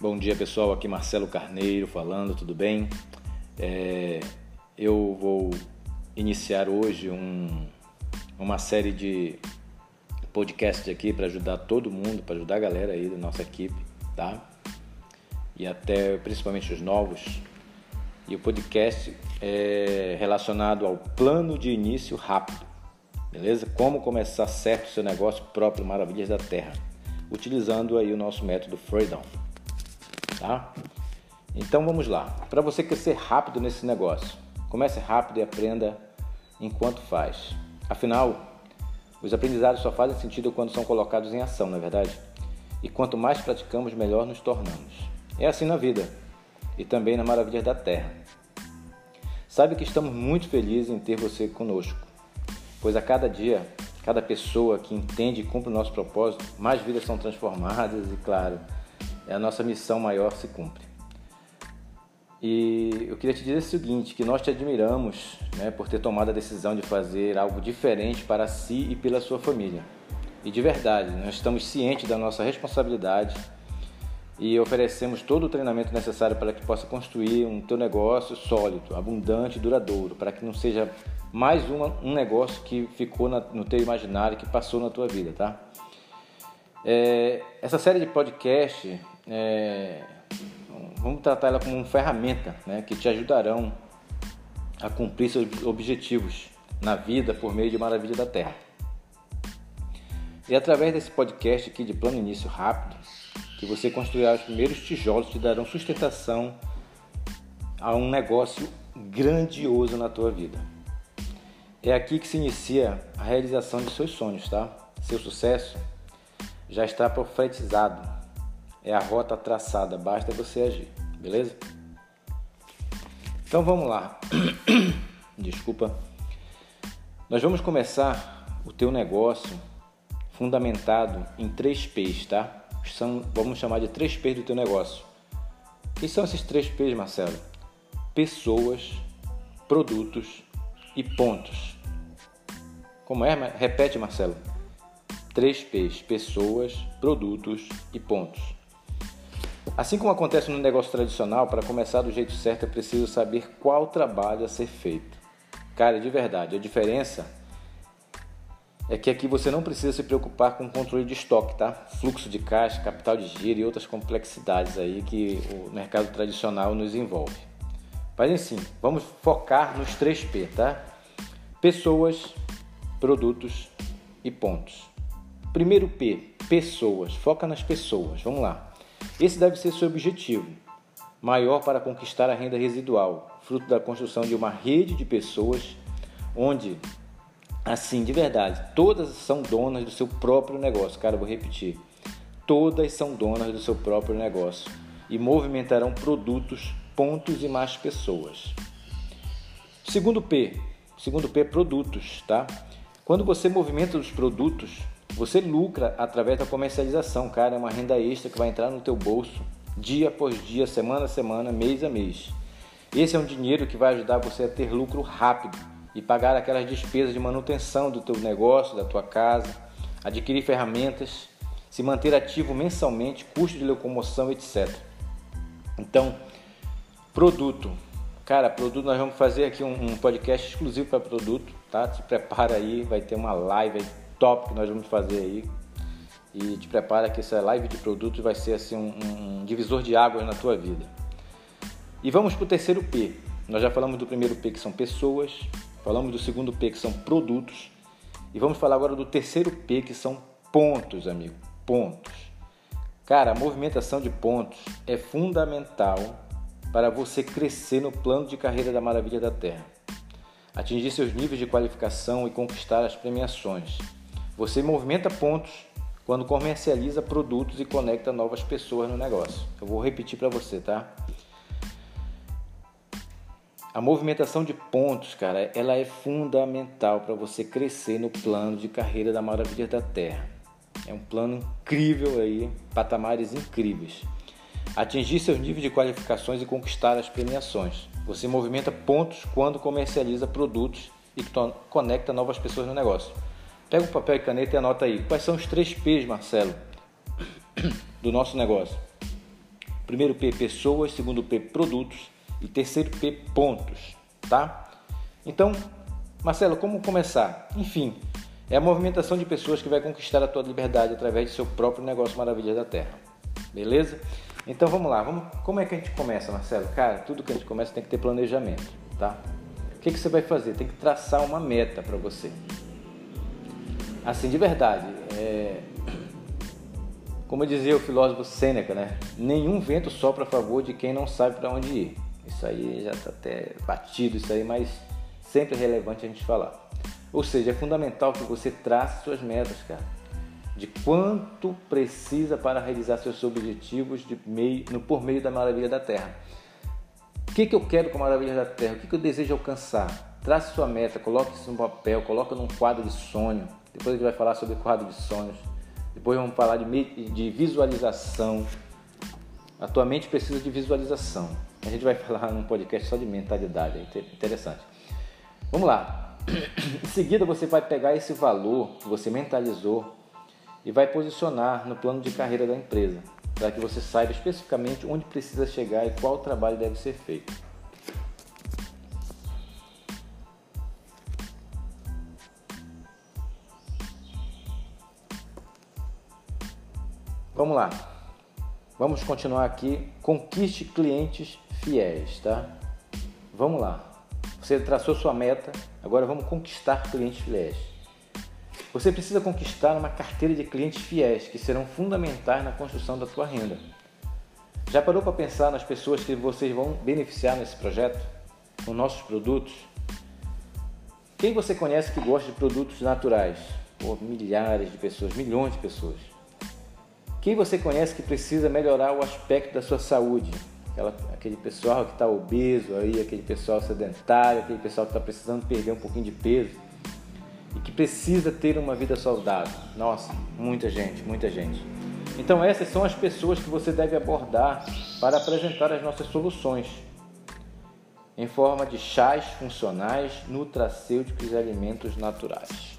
Bom dia pessoal, aqui Marcelo Carneiro falando, tudo bem? É, eu vou iniciar hoje um, uma série de podcasts aqui para ajudar todo mundo, para ajudar a galera aí da nossa equipe, tá? E até principalmente os novos. E o podcast é relacionado ao plano de início rápido, beleza? Como começar certo o seu negócio próprio Maravilhas da Terra, utilizando aí o nosso método Freedom tá? Então vamos lá. Para você crescer rápido nesse negócio, comece rápido e aprenda enquanto faz. Afinal, os aprendizados só fazem sentido quando são colocados em ação, não é verdade? E quanto mais praticamos, melhor nos tornamos. É assim na vida e também na maravilha da terra. Sabe que estamos muito felizes em ter você conosco, pois a cada dia, cada pessoa que entende e cumpre o nosso propósito, mais vidas são transformadas e, claro, a nossa missão maior se cumpre. E eu queria te dizer o seguinte, que nós te admiramos né, por ter tomado a decisão de fazer algo diferente para si e pela sua família. E de verdade, nós estamos cientes da nossa responsabilidade e oferecemos todo o treinamento necessário para que possa construir um teu negócio sólido, abundante e duradouro, para que não seja mais um, um negócio que ficou na, no teu imaginário, que passou na tua vida, tá? É, essa série de podcast é, vamos tratar ela como uma ferramenta né, que te ajudarão a cumprir seus objetivos na vida por meio de Maravilha da Terra. E através desse podcast aqui de plano início rápido, que você construirá os primeiros tijolos que darão sustentação a um negócio grandioso na tua vida. É aqui que se inicia a realização de seus sonhos, tá? Seu sucesso já está profetizado é a rota traçada, basta você agir, beleza? Então vamos lá. Desculpa. Nós vamos começar o teu negócio fundamentado em três P's, tá? São, vamos chamar de três P's do teu negócio. Quem são esses três P's, Marcelo? Pessoas, produtos e pontos. Como é? Repete, Marcelo. Três P's: pessoas, produtos e pontos. Assim como acontece no negócio tradicional, para começar do jeito certo é preciso saber qual trabalho a ser feito. Cara, de verdade, a diferença é que aqui você não precisa se preocupar com controle de estoque, tá? Fluxo de caixa, capital de giro e outras complexidades aí que o mercado tradicional nos envolve. Mas assim, vamos focar nos 3P, tá? Pessoas, produtos e pontos. Primeiro P, pessoas. Foca nas pessoas. Vamos lá. Esse deve ser seu objetivo maior para conquistar a renda residual, fruto da construção de uma rede de pessoas onde, assim, de verdade, todas são donas do seu próprio negócio. Cara, vou repetir. Todas são donas do seu próprio negócio e movimentarão produtos, pontos e mais pessoas. Segundo P, segundo P, produtos, tá? Quando você movimenta os produtos, você lucra através da comercialização, cara, é uma renda extra que vai entrar no teu bolso dia após dia, semana a semana, mês a mês. Esse é um dinheiro que vai ajudar você a ter lucro rápido e pagar aquelas despesas de manutenção do teu negócio, da tua casa, adquirir ferramentas, se manter ativo mensalmente, custo de locomoção, etc. Então, produto. Cara, produto, nós vamos fazer aqui um, um podcast exclusivo para produto, tá? Se prepara aí, vai ter uma live aí top que nós vamos fazer aí. E te prepara que essa live de produtos vai ser assim um, um divisor de águas na tua vida. E vamos para o terceiro P. Nós já falamos do primeiro P que são pessoas, falamos do segundo P que são produtos e vamos falar agora do terceiro P que são pontos, amigo. Pontos. Cara, a movimentação de pontos é fundamental para você crescer no plano de carreira da Maravilha da Terra, atingir seus níveis de qualificação e conquistar as premiações. Você movimenta pontos quando comercializa produtos e conecta novas pessoas no negócio. Eu vou repetir para você, tá? A movimentação de pontos, cara, ela é fundamental para você crescer no plano de carreira da Maravilha da Terra. É um plano incrível aí, patamares incríveis. Atingir seus níveis de qualificações e conquistar as premiações. Você movimenta pontos quando comercializa produtos e conecta novas pessoas no negócio. Pega um papel e caneta e anota aí. Quais são os três P's, Marcelo, do nosso negócio? Primeiro P, pessoas. Segundo P, produtos. E terceiro P, pontos, tá? Então, Marcelo, como começar? Enfim, é a movimentação de pessoas que vai conquistar a tua liberdade através de seu próprio negócio Maravilha da Terra. Beleza? Então vamos lá, vamos, como é que a gente começa, Marcelo? Cara, tudo que a gente começa tem que ter planejamento, tá? O que, que você vai fazer? Tem que traçar uma meta para você. Assim, de verdade, é... como dizia o filósofo Sêneca, né? Nenhum vento sopra a favor de quem não sabe para onde ir. Isso aí já está até batido, isso aí, mas sempre é relevante a gente falar. Ou seja, é fundamental que você trace suas metas, cara. De quanto precisa para realizar seus objetivos de meio, no, por meio da maravilha da Terra. O que, que eu quero com a maravilha da Terra? O que, que eu desejo alcançar? Trace sua meta, coloque isso no papel, coloque num quadro de sonho. Depois a gente vai falar sobre quadro de sonhos. Depois vamos falar de, de visualização. A tua mente precisa de visualização. A gente vai falar num podcast só de mentalidade, é interessante. Vamos lá. Em seguida, você vai pegar esse valor que você mentalizou e vai posicionar no plano de carreira da empresa, para que você saiba especificamente onde precisa chegar e qual trabalho deve ser feito. Vamos lá. Vamos continuar aqui. Conquiste clientes fiéis, tá? Vamos lá. Você traçou sua meta, agora vamos conquistar clientes fiéis. Você precisa conquistar uma carteira de clientes fiéis que serão fundamentais na construção da tua renda. Já parou para pensar nas pessoas que vocês vão beneficiar nesse projeto, com nossos produtos? Quem você conhece que gosta de produtos naturais? Pô, milhares de pessoas, milhões de pessoas. Quem você conhece que precisa melhorar o aspecto da sua saúde? aquela, aquele pessoal que está obeso aí, aquele pessoal sedentário, aquele pessoal que está precisando perder um pouquinho de peso e que precisa ter uma vida saudável. Nossa, muita gente, muita gente. Então essas são as pessoas que você deve abordar para apresentar as nossas soluções em forma de chás funcionais, nutracêuticos e alimentos naturais.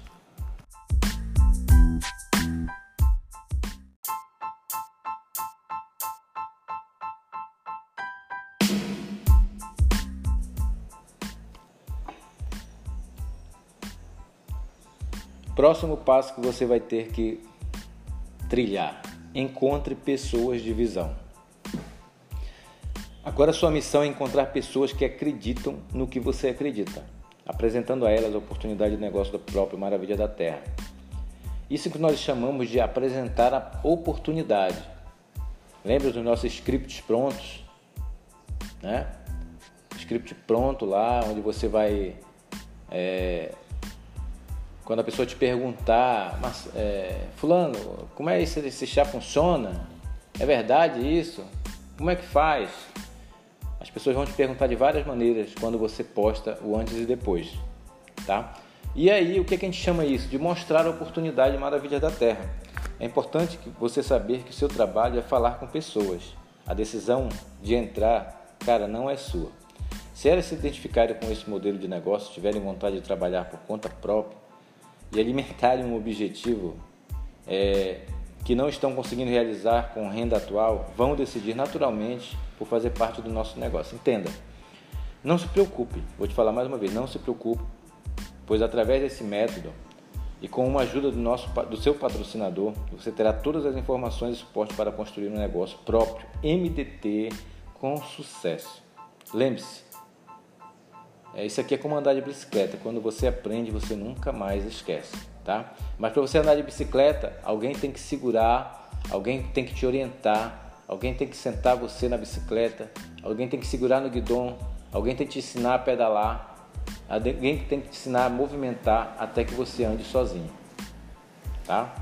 Próximo passo que você vai ter que trilhar: encontre pessoas de visão. Agora sua missão é encontrar pessoas que acreditam no que você acredita, apresentando a elas a oportunidade de negócio da própria maravilha da Terra. Isso que nós chamamos de apresentar a oportunidade. Lembra dos nossos scripts prontos? Né? Script pronto lá, onde você vai é, quando a pessoa te perguntar, mas, é, fulano, como é isso, esse chá funciona? É verdade isso? Como é que faz? As pessoas vão te perguntar de várias maneiras quando você posta o antes e depois, tá? E aí, o que, é que a gente chama isso? De mostrar a oportunidade maravilha da Terra. É importante que você saber que o seu trabalho é falar com pessoas. A decisão de entrar, cara, não é sua. Se elas se identificarem com esse modelo de negócio, tiverem vontade de trabalhar por conta própria, e alimentarem um objetivo é, que não estão conseguindo realizar com renda atual, vão decidir naturalmente por fazer parte do nosso negócio. Entenda, não se preocupe, vou te falar mais uma vez, não se preocupe, pois através desse método e com uma ajuda do, nosso, do seu patrocinador, você terá todas as informações e suporte para construir um negócio próprio, MDT, com sucesso. Lembre-se, é, isso aqui é como andar de bicicleta. Quando você aprende, você nunca mais esquece, tá? Mas para você andar de bicicleta, alguém tem que segurar, alguém tem que te orientar, alguém tem que sentar você na bicicleta, alguém tem que segurar no guidão, alguém tem que te ensinar a pedalar, alguém tem que te ensinar a movimentar até que você ande sozinho, tá?